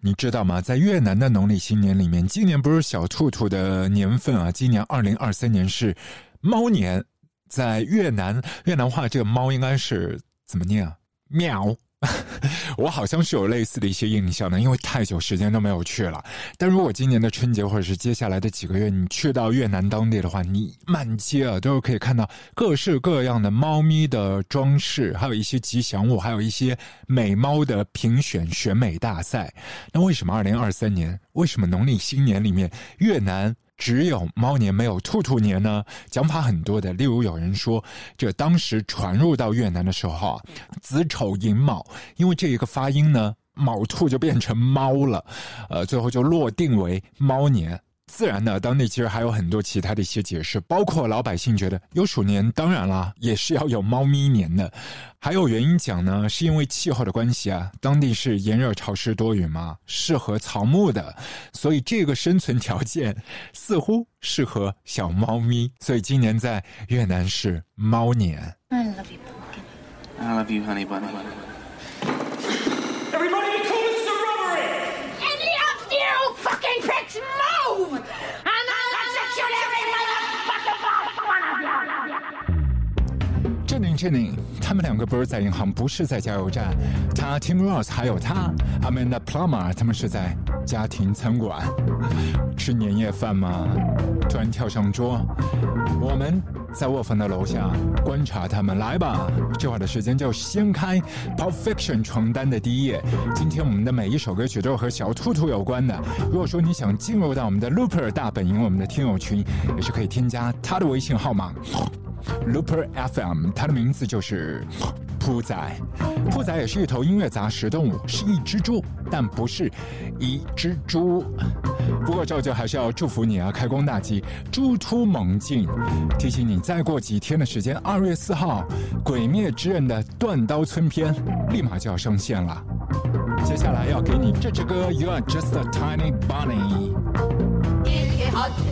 你知道吗？在越南的农历新年里面，今年不是小兔兔的年份啊，今年二零二三年是猫年。在越南，越南话这个猫应该是怎么念啊？喵。我好像是有类似的一些印象的，因为太久时间都没有去了。但如果今年的春节或者是接下来的几个月，你去到越南当地的话，你满街啊都是可以看到各式各样的猫咪的装饰，还有一些吉祥物，还有一些美猫的评选选美大赛。那为什么二零二三年？为什么农历新年里面越南？只有猫年没有兔兔年呢？讲法很多的，例如有人说，这当时传入到越南的时候啊，子丑寅卯，因为这一个发音呢，卯兔就变成猫了，呃，最后就落定为猫年。自然的，当地其实还有很多其他的一些解释，包括老百姓觉得有鼠年，当然啦，也是要有猫咪年的。还有原因讲呢，是因为气候的关系啊，当地是炎热潮湿多雨嘛，适合草木的，所以这个生存条件似乎适合小猫咪，所以今年在越南是猫年。I love you, I love you, honey bunny. 镇定镇定，他们两个不是在银行，不是在加油站。他 Tim Ross，还有他 Amanda Plummer，他们是在家庭餐馆吃年夜饭吗？突然跳上桌，我们。在卧房的楼下观察他们。来吧，这会儿的时间就掀开 perfection 床单的第一页。今天我们的每一首歌曲都和小兔兔有关的。如果说你想进入到我们的 Looper 大本营，我们的听友群，也是可以添加他的微信号码。Looper FM，他的名字就是铺仔。铺仔也是一头音乐杂食动物，是一只猪，但不是一只猪。不过照旧还是要祝福你啊，开工大吉，猪突猛进。提醒你，再过几天的时间，二月四号，《鬼灭之刃》的断刀村篇立马就要上线了。接下来要给你这支歌，You Are Just a Tiny Bunny。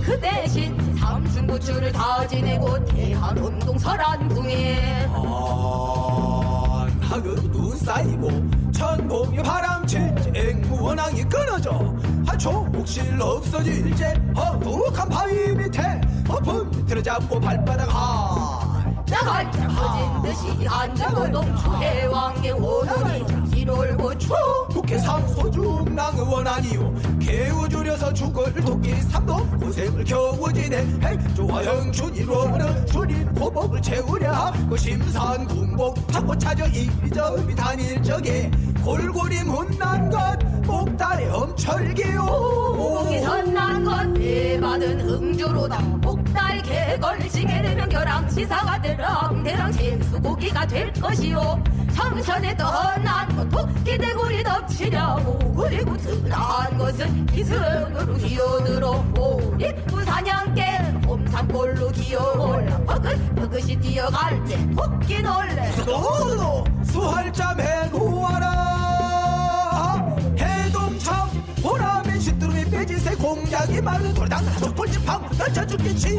그 대신 삼순부추를 다 지내고 대한운동 설한궁에 한 하그 눈 쌓이고 천봉이 바람칠지 앵무원항이 끊어져 화초목실 없어질지 어둑한 바위 밑에 어품 밑으로 잡고 발바닥 하 나갈 장 듯이 앉고 동추 해왕의 원혼이 이를 고추. 국회 상소중 낭의원 아니요 개우 줄여서 죽을 도끼 삼도 고생을 겨우 지내 행조화형 준이로는 줄인 고복을 채우려 하고 심산 궁복 찾고 찾아 이리저리 다닐 적에 골골이 못난 것 목달에 험철기요. 목이 선난 것 대받은 흥주로다. 목달 개걸지게 되면 결항치사가 되랑 대랑 침수고기가 될 것이요. 청천에 떠난 것 토끼 대구리 덮치려고 그리고 든한 것은 기승으로 기어들어. 오리 부사냥개 홈산골로 기어올라 버긋 버긋이 뛰어갈 때 토끼 놀래. 너도 수할잠 해놓아라 공작이 많은 돌당 족불집팡 던져 죽겠지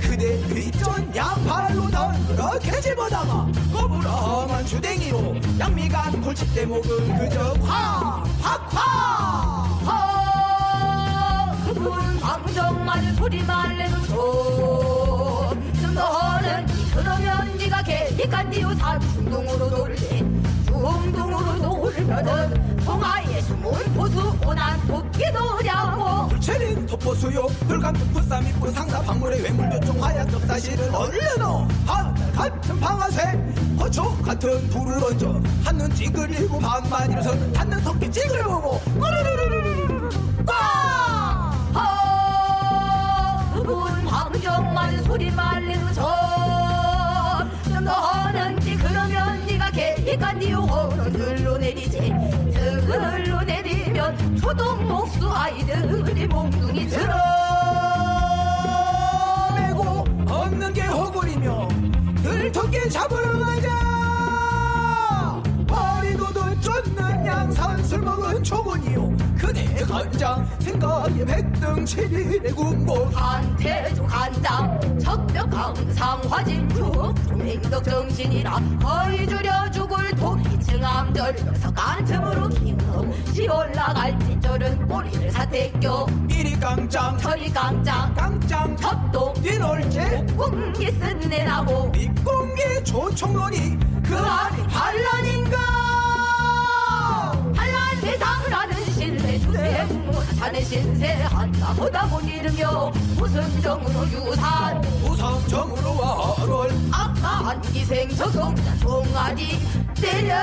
그대 뒷전 양팔로 널그렇게 집어다가 거부렁한 주댕이로 양미간 골칫 대 목은 그저 콱콱콱하 그분 방정만 소리만 내도 좀 너는 그러면 네가 개니까 니우 산중동으로 놀래 중동으로 놀면은 동아의 숨은 보수 오난 토끼도냐고 불체린 토포수요 불감도 풋삼 입고 상사 박물의 외물교종 하얀 덕사실은 얼려놓 하늘 같은 방아쇠 거초 같은 불을 얹어 한눈 반만 일어서는 닿는 토끼 찡그려보고 꼬르르르르르르 꽝 그분 방정만 소리만 내도 좀 너는 니 그러면 네가 개니까 니 호를 들로 내리지. 들로 내리면 초동 목수 아이들이 몽둥이 들어. 메고 없는 게 허구리며 들토끼 잡으러 가자 쫓는 양산 술 먹은 초군이요. 그대 간장 생각에 백등 칠일의 군복. 한태조 간장 적벽 강상 화진주 중행덕 정신이라 거의 줄여 죽을 토끼층 암절 석 간 틈으로 김 계절은 꼬리를 사태껴 이리 깡짱. 저리 깡짱. 깡짱. 첩도 뒤놀게 공기 쓴내나고. 밑공기 조총론이 그 안에 반란인가 세상을 아는 신세 주생 자네 신세 한다 보다 못 잃으며 무슨 정으로 유산? 우상정으로 와를 악마한 기생 저속자 종아리 때렸다는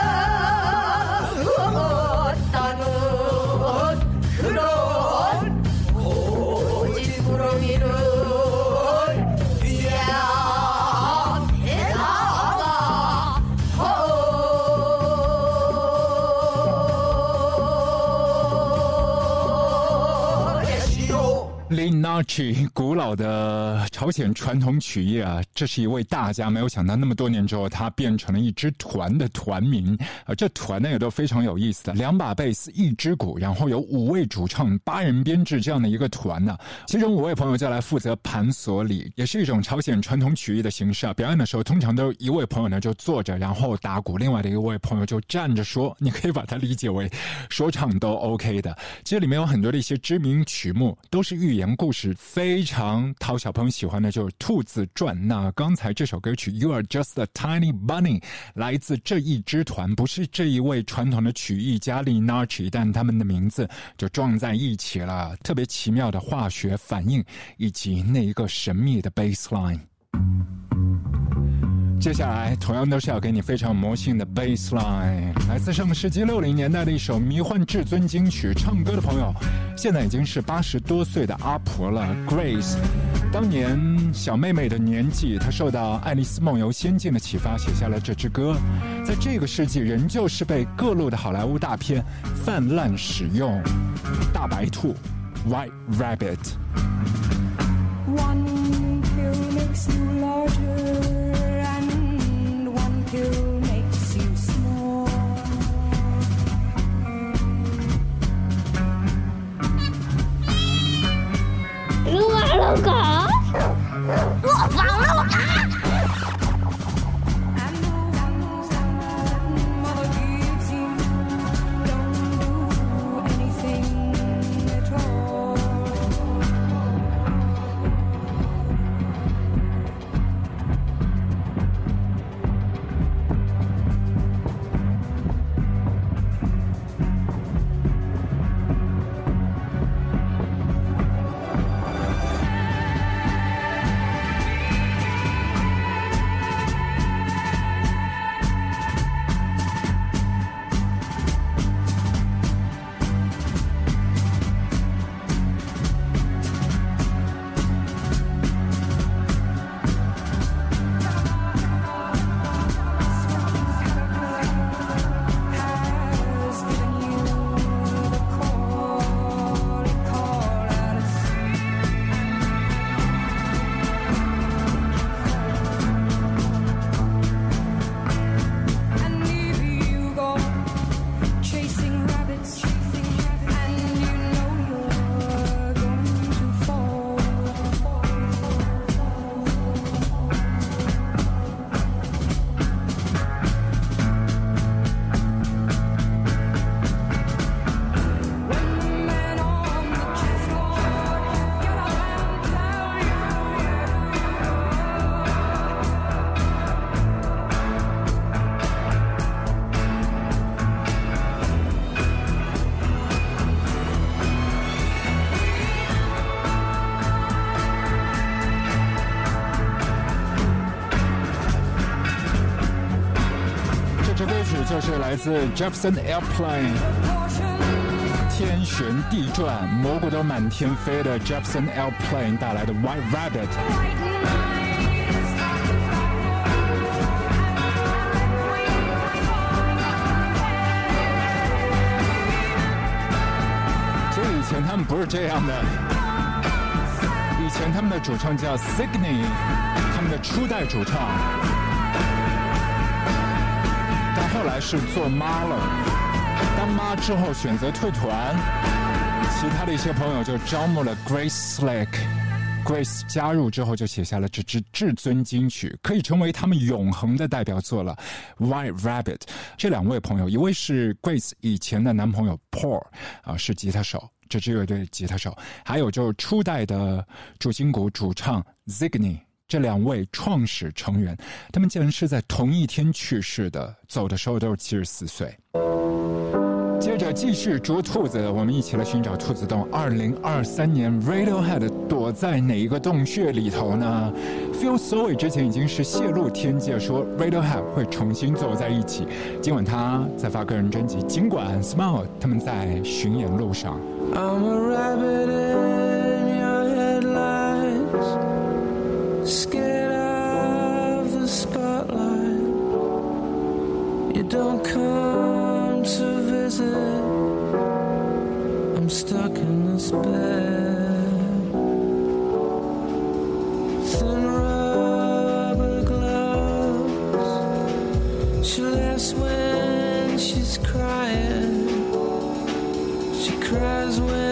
林纳奇，古老的朝鲜传统曲艺啊，这是一位大家。没有想到那么多年之后，他变成了一支团的团名啊。这团呢也都非常有意思的，两把贝斯，一支鼓，然后有五位主唱，八人编制这样的一个团呢。其中五位朋友就来负责盘索里，也是一种朝鲜传统曲艺的形式啊。表演的时候，通常都一位朋友呢就坐着，然后打鼓，另外的一位朋友就站着说。你可以把它理解为说唱都 OK 的。其实里面有很多的一些知名曲目，都是寓言故事，非常讨小朋友喜欢的，就是《兔子传》。那刚才这首歌曲《You Are Just a Tiny Bunny》来自这一支团，不是这一位传统的曲艺家 Lee Narchi，但他们的名字就撞在一起了，特别奇妙的化学反应，以及那一个神秘的 bass line。接下来同样都是要给你非常魔性的 bass line，来自上个世纪六零年代的一首迷幻至尊金曲。唱歌的朋友现在已经是八十多岁的阿婆了，Grace。当年小妹妹的年纪，她受到《爱丽丝梦游仙境》的启发，写下了这支歌。在这个世纪，仍旧是被各路的好莱坞大片泛滥使用。大白兔，White Rabbit。One pill makes you larger, 狗，我房了来自 Jefferson Airplane。天旋地转，蘑菇都满天飞的 Jefferson Airplane 带来的 White Rabbit。其实以前他们不是这样的，以前他们的主唱叫 Signey，他们的初代主唱。后来是做妈了，当妈之后选择退团，其他的一些朋友就招募了 Grace Slick，Grace 加入之后，就写下了这支至尊金曲，可以成为他们永恒的代表作了。White Rabbit。这两位朋友，一位是 Grace 以前的男朋友 Paul 啊，是吉他手，这支乐队吉他手，还有就是初代的主心骨主唱 Ziggy。这两位创始成员，他们竟然是在同一天去世的，走的时候都是七十四岁。接着继续捉兔子，我们一起来寻找兔子洞。二零二三年，Radiohead 躲在哪一个洞穴里头呢？Phil Soy 之前已经是泄露天机，说 Radiohead 会重新走在一起。今晚他在发个人专辑，尽管 Smile 他们在巡演路上。Scared of the spotlight. You don't come to visit. I'm stuck in this bed. Thin rubber gloves. She laughs when she's crying. She cries when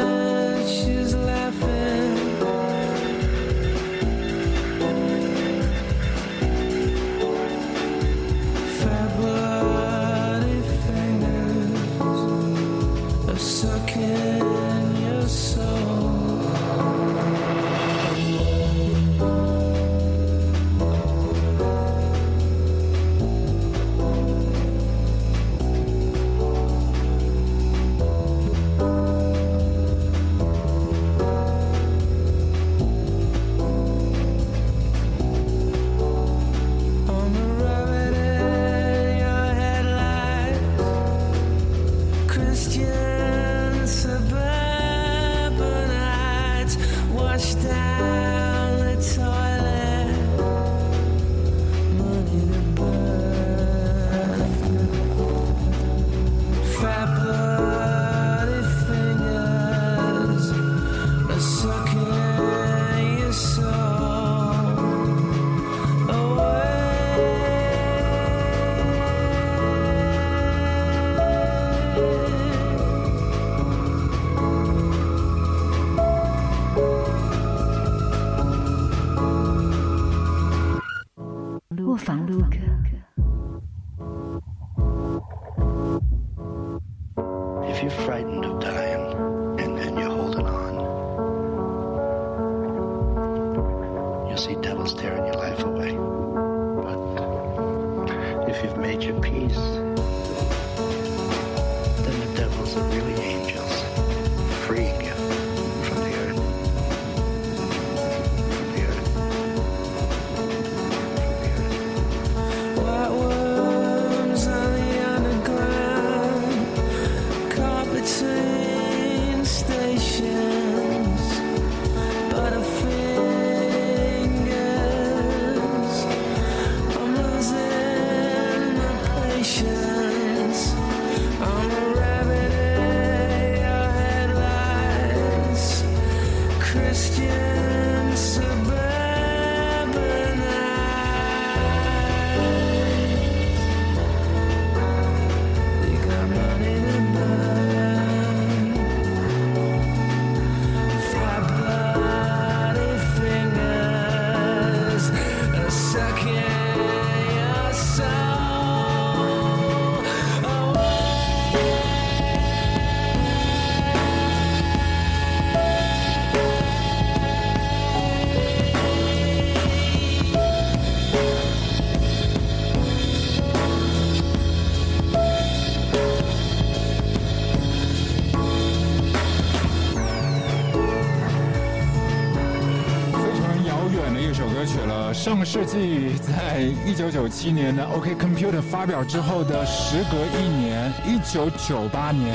上个世纪，在一九九七年的 OK Computer 发表之后的时隔一年，一九九八年，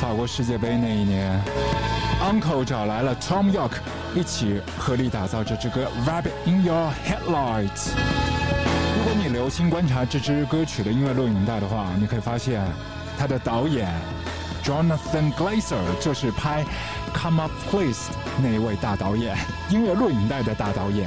法国世界杯那一年，Uncle 找来了 Tom York 一起合力打造这支歌《Rabbit in Your Headlights》。如果你留心观察这支歌曲的音乐录影带的话，你可以发现，它的导演 Jonathan Glazer 就是拍《Come Up Please》那一位大导演，音乐录影带的大导演。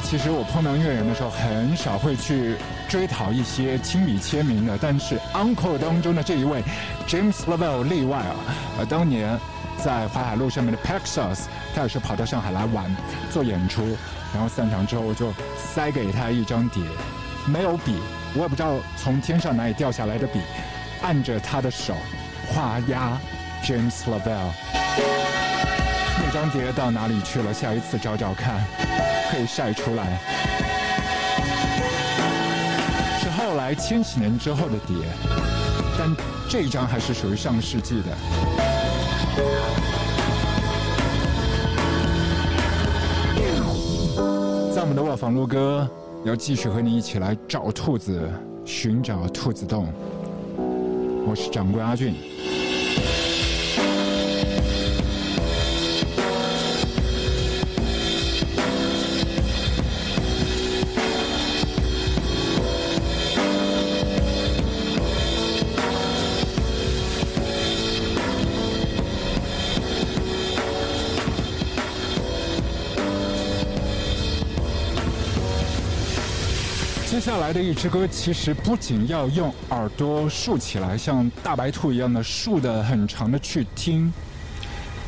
其实我碰到音乐人的时候，很少会去追讨一些亲笔签名的，但是 Uncle 当中的这一位 James Lovell 例外啊，呃，当年在淮海路上面的 Paxos，他也是跑到上海来玩做演出，然后散场之后我就塞给他一张碟，没有笔，我也不知道从天上哪里掉下来的笔，按着他的手画押 James Lovell。那张碟到哪里去了？下一次找找看，可以晒出来。是后来千禧年之后的碟，但这一张还是属于上世纪的。在我们的卧房录歌，要继续和你一起来找兔子，寻找兔子洞。我是掌柜阿俊。下来的一支歌，其实不仅要用耳朵竖起来，像大白兔一样的竖的很长的去听，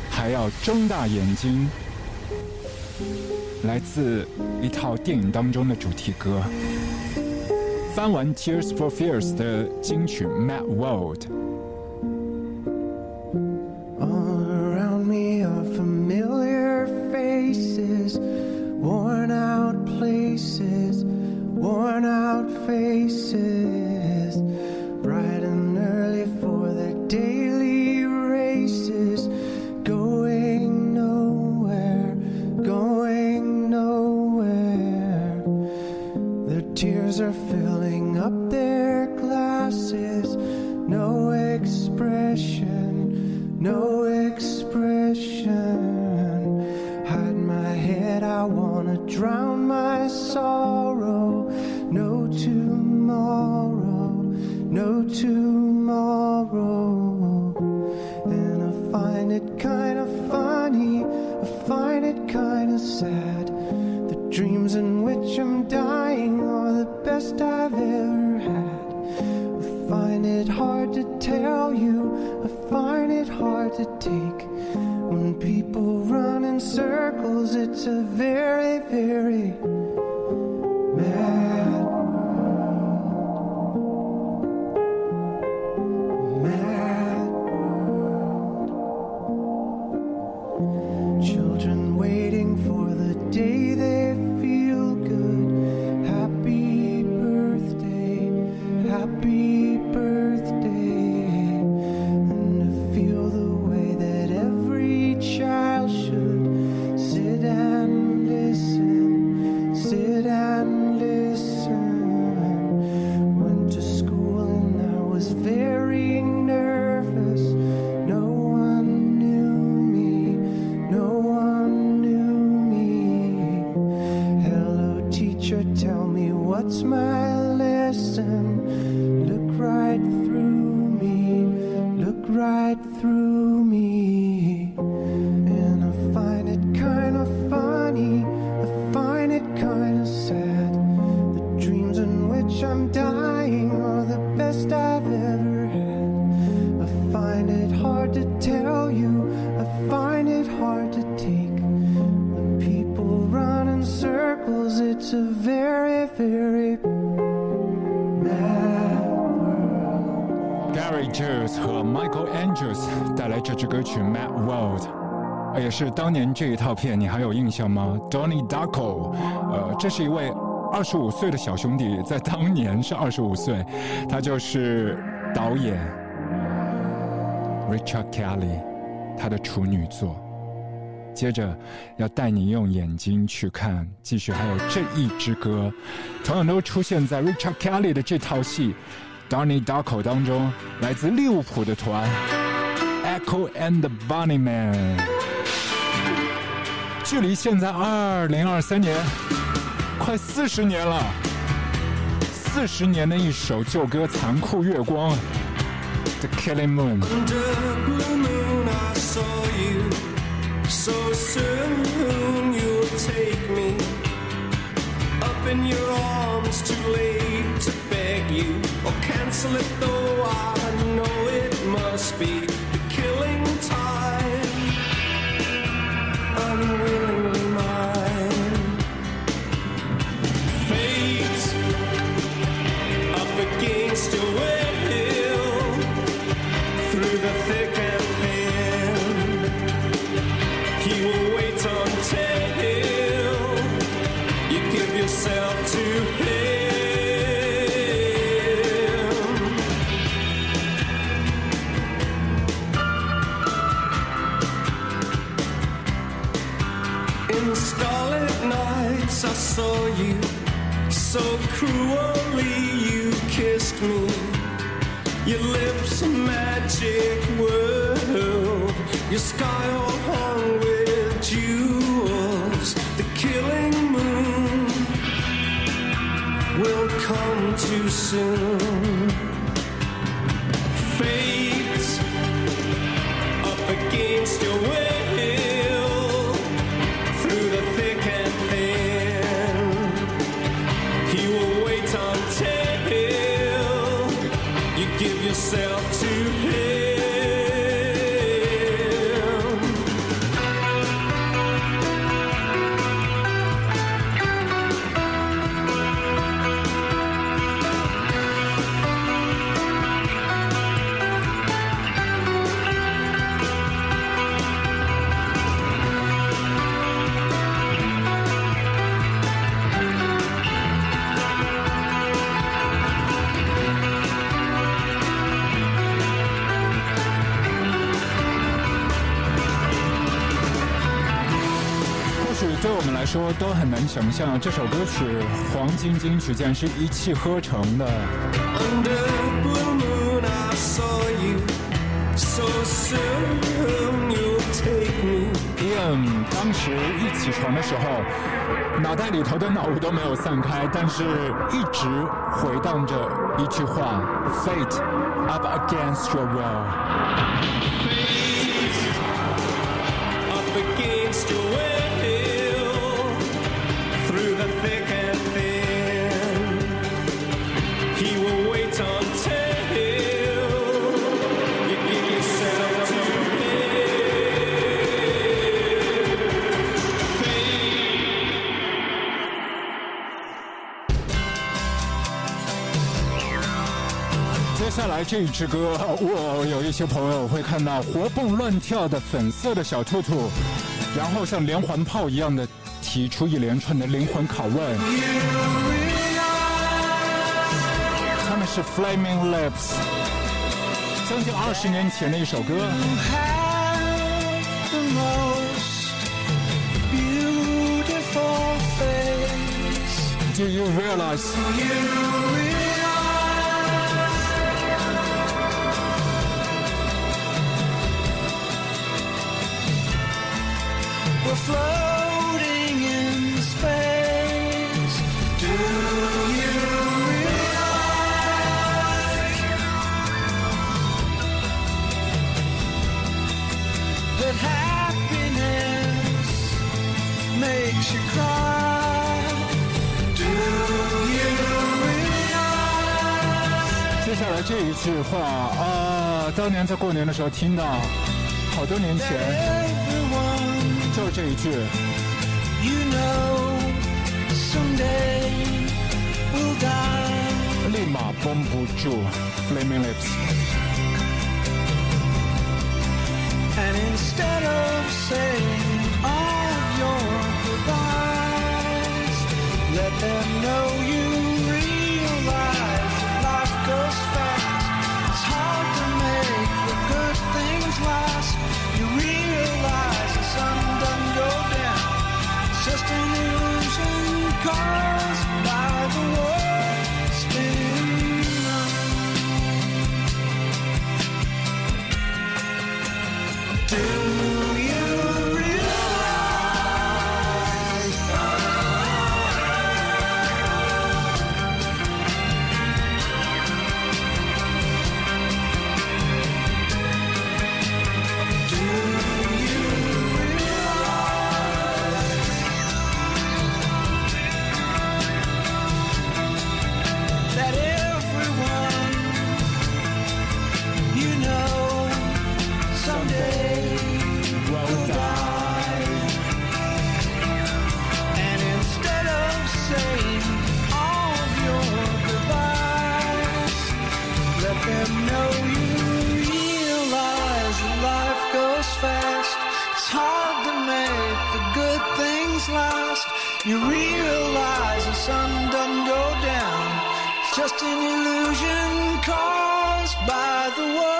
还要睁大眼睛。来自一套电影当中的主题歌，翻完《Tears for Fears》的金曲《Mad World》。Tears are filling up their glasses. No expression, no expression. Hide my head, I wanna drown 当年这一套片，你还有印象吗？Donnie Darko，呃，这是一位二十五岁的小兄弟，在当年是二十五岁，他就是导演 Richard Kelly 他的处女作。接着要带你用眼睛去看，继续还有这一支歌，同样都出现在 Richard Kelly 的这套戏《Donnie Darko》当中，来自利物浦的团 Echo and the Bunnymen。距离现在二零二三年快四十年了，四十年的一首旧歌《残酷月光》The Killing Moon。Under a blue moon, I saw you. So soon you'll take me. in your arms, too late to beg you or cancel it. Though I know it must be the killing time, unwilling. Cruelly. You kissed me. Your lips a magic world. Your sky all hung with jewels. The killing moon will come too soon. 都很难想象这首歌曲黄晶晶曲然是一气呵成的。Ian 当时一起床的时候脑袋里头的脑雾都没有散开但是一直回荡着一句话 fate up against your will 来这一支歌，我有一些朋友会看到活蹦乱跳的粉色的小兔兔，然后像连环炮一样的提出一连串的灵魂拷问。他们是 Flaming Lips，将近二十年前的一首歌。the most beautiful face. Do you realize？We're floating in space. Do you realize that happiness makes you cry? Do you realize? 接下来这一句话啊，当年在过年的时候听到，好多年前Everyone 就是这一句。 you know someday will die. 立马绷不住 Flaming Lips。 And instead of saying all of your goodbyes, let them know you call. you realize that life goes fast. It's hard to make the good things last. You realize the sun doesn't go down. It's just an illusion caused by the world.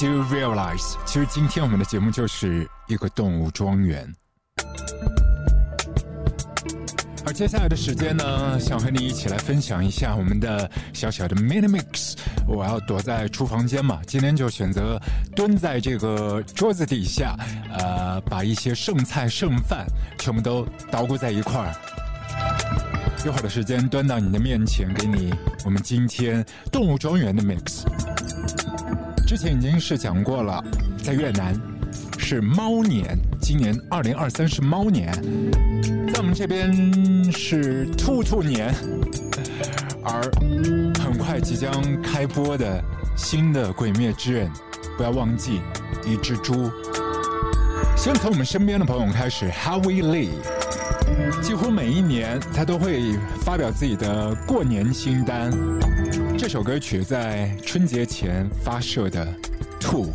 Do realize？其实今天我们的节目就是一个动物庄园。而接下来的时间呢，想和你一起来分享一下我们的小小的 mini mix。我要躲在厨房间嘛，今天就选择蹲在这个桌子底下，呃，把一些剩菜剩饭全部都捣鼓在一块儿。一会儿的时间端到你的面前，给你我们今天动物庄园的 mix。之前已经是讲过了，在越南是猫年，今年二零二三是猫年，在我们这边是兔兔年，而很快即将开播的新的《鬼灭之刃》，不要忘记一只猪。先从我们身边的朋友开始，Howie Lee。几乎每一年，他都会发表自己的过年新单。这首歌曲在春节前发射的《兔》。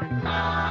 Música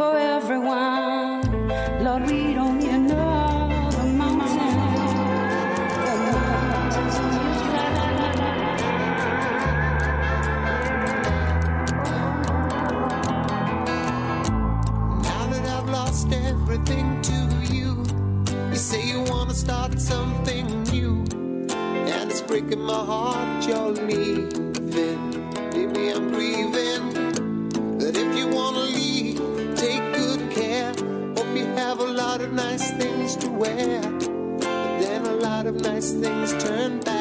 for everyone. Lord, we don't need another mountain. Now that I've lost everything to you, you say you want to start something new, and it's breaking my heart, you're leaving. of nice things turn bad.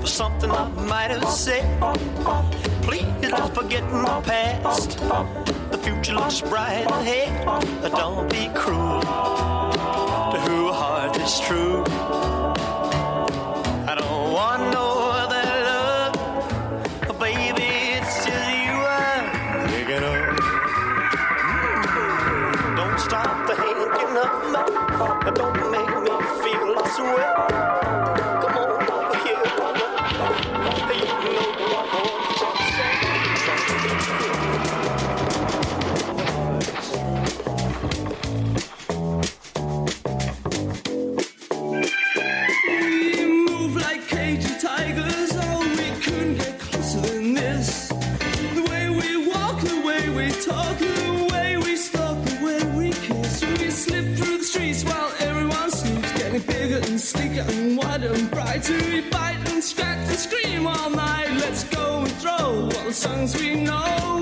for something I might have said. Please don't forget my past. The future looks bright ahead. Don't be cruel to who heart is true. I don't want no other love, baby. It's just you I'm picking up. Don't stop the hanging up. Don't make me feel this way. things we know.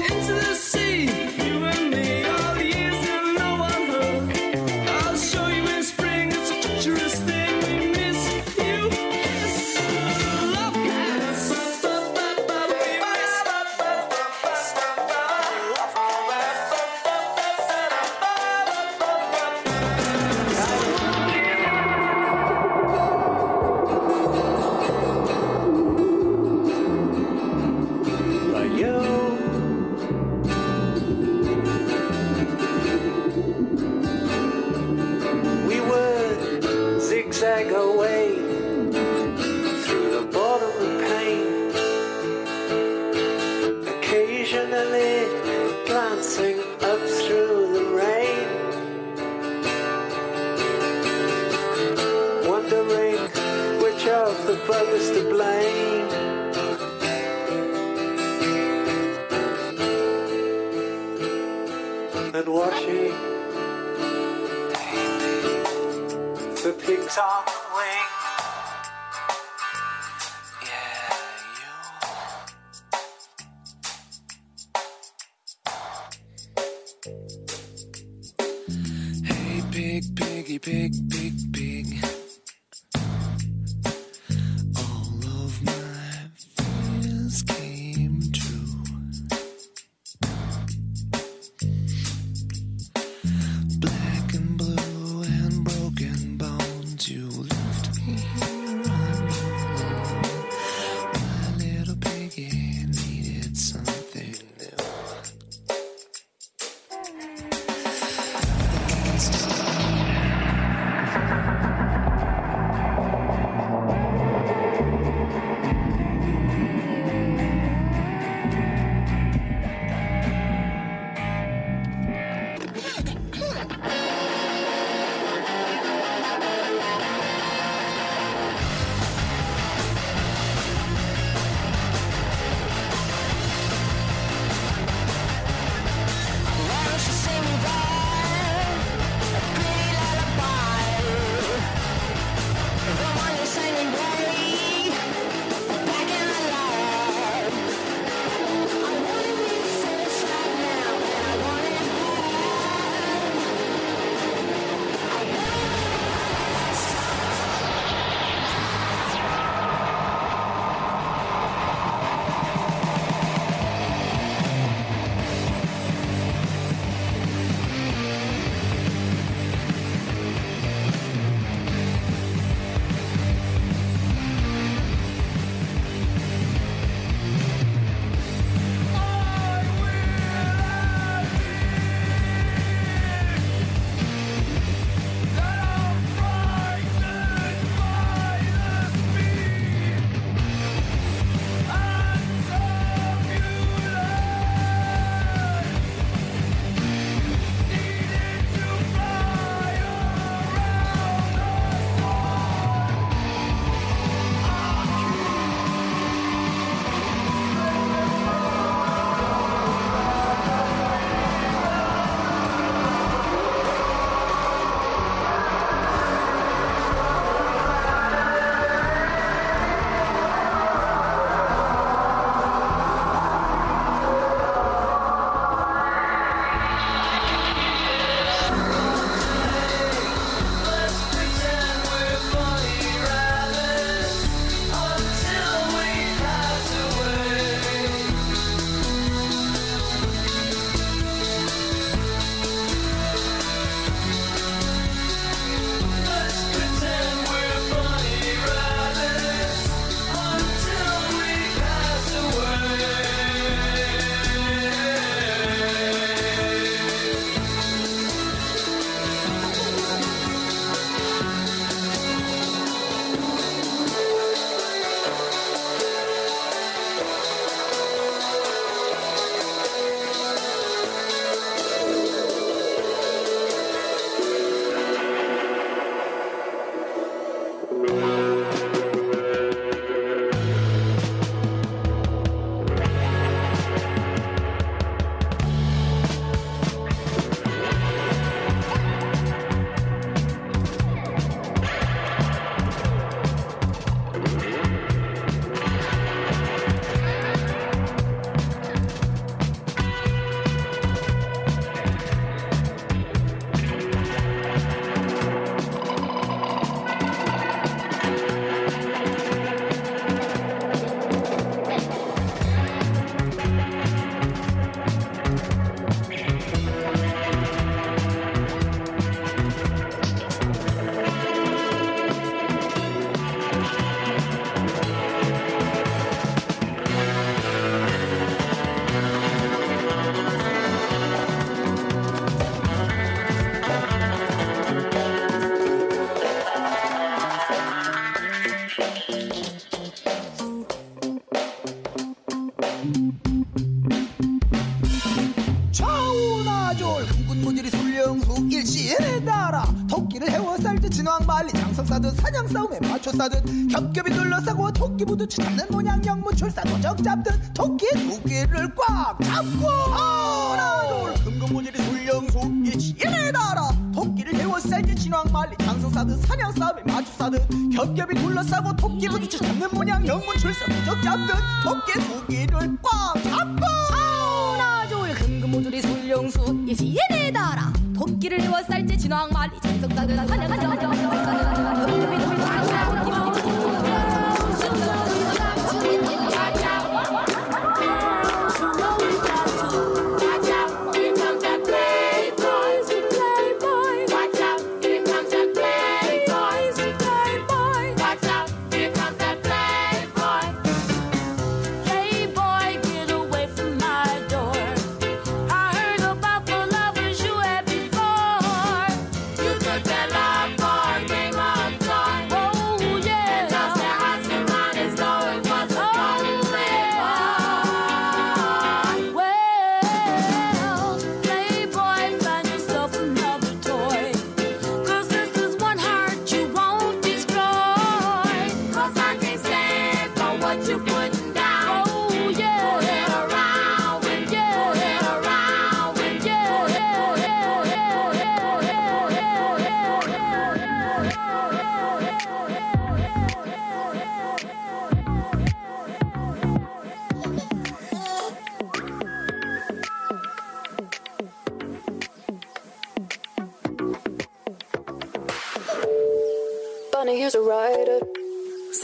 부두 잡는 모양 영문 출사 도적 잡듯 토끼 두 개를 꽉 잡고. 하나 둘 금금무지리 술령수 일시에 따라. 토끼를 해워 쌀듯 진왕 말리 장성 싸듯 사냥 싸움에 맞춰 싸듯 겹겹이 둘러싸고 토끼 부두 잡는 모양 영문 출사 도적 잡듯 토끼 두 개를 꽉 잡고. 하나 둘 금금모조리 술령수 일시에 따라. 토끼를 이워 쌀지 진왕 말리 장성 싸듯 사냥 싸듯 겹겹이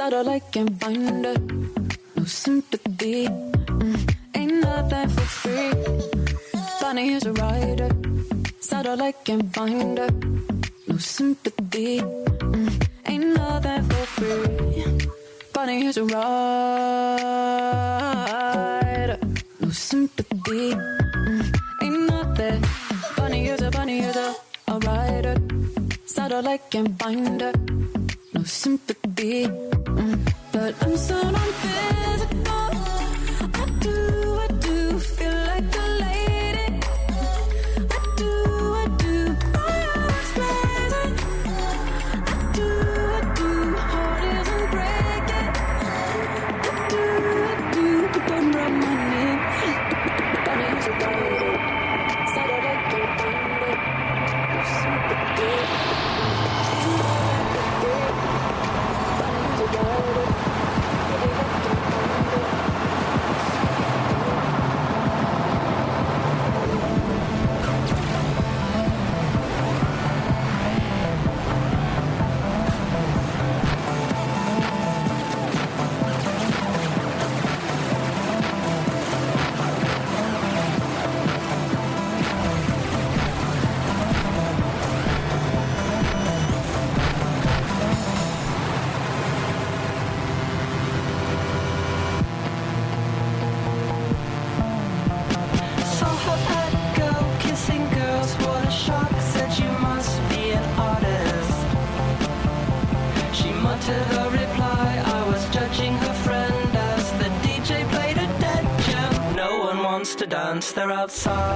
Satellite can find her. No sympathy. Mm, ain't nothing for free. Bunny, here's a rider. Satellite can find her. No sympathy. Mm, ain't nothing for free. Bunny, here's a rider. No sympathy. Mm, ain't nothing. Bunny, here's a bunny, here's a, a rider. Satellite can find her. No sympathy. They're outside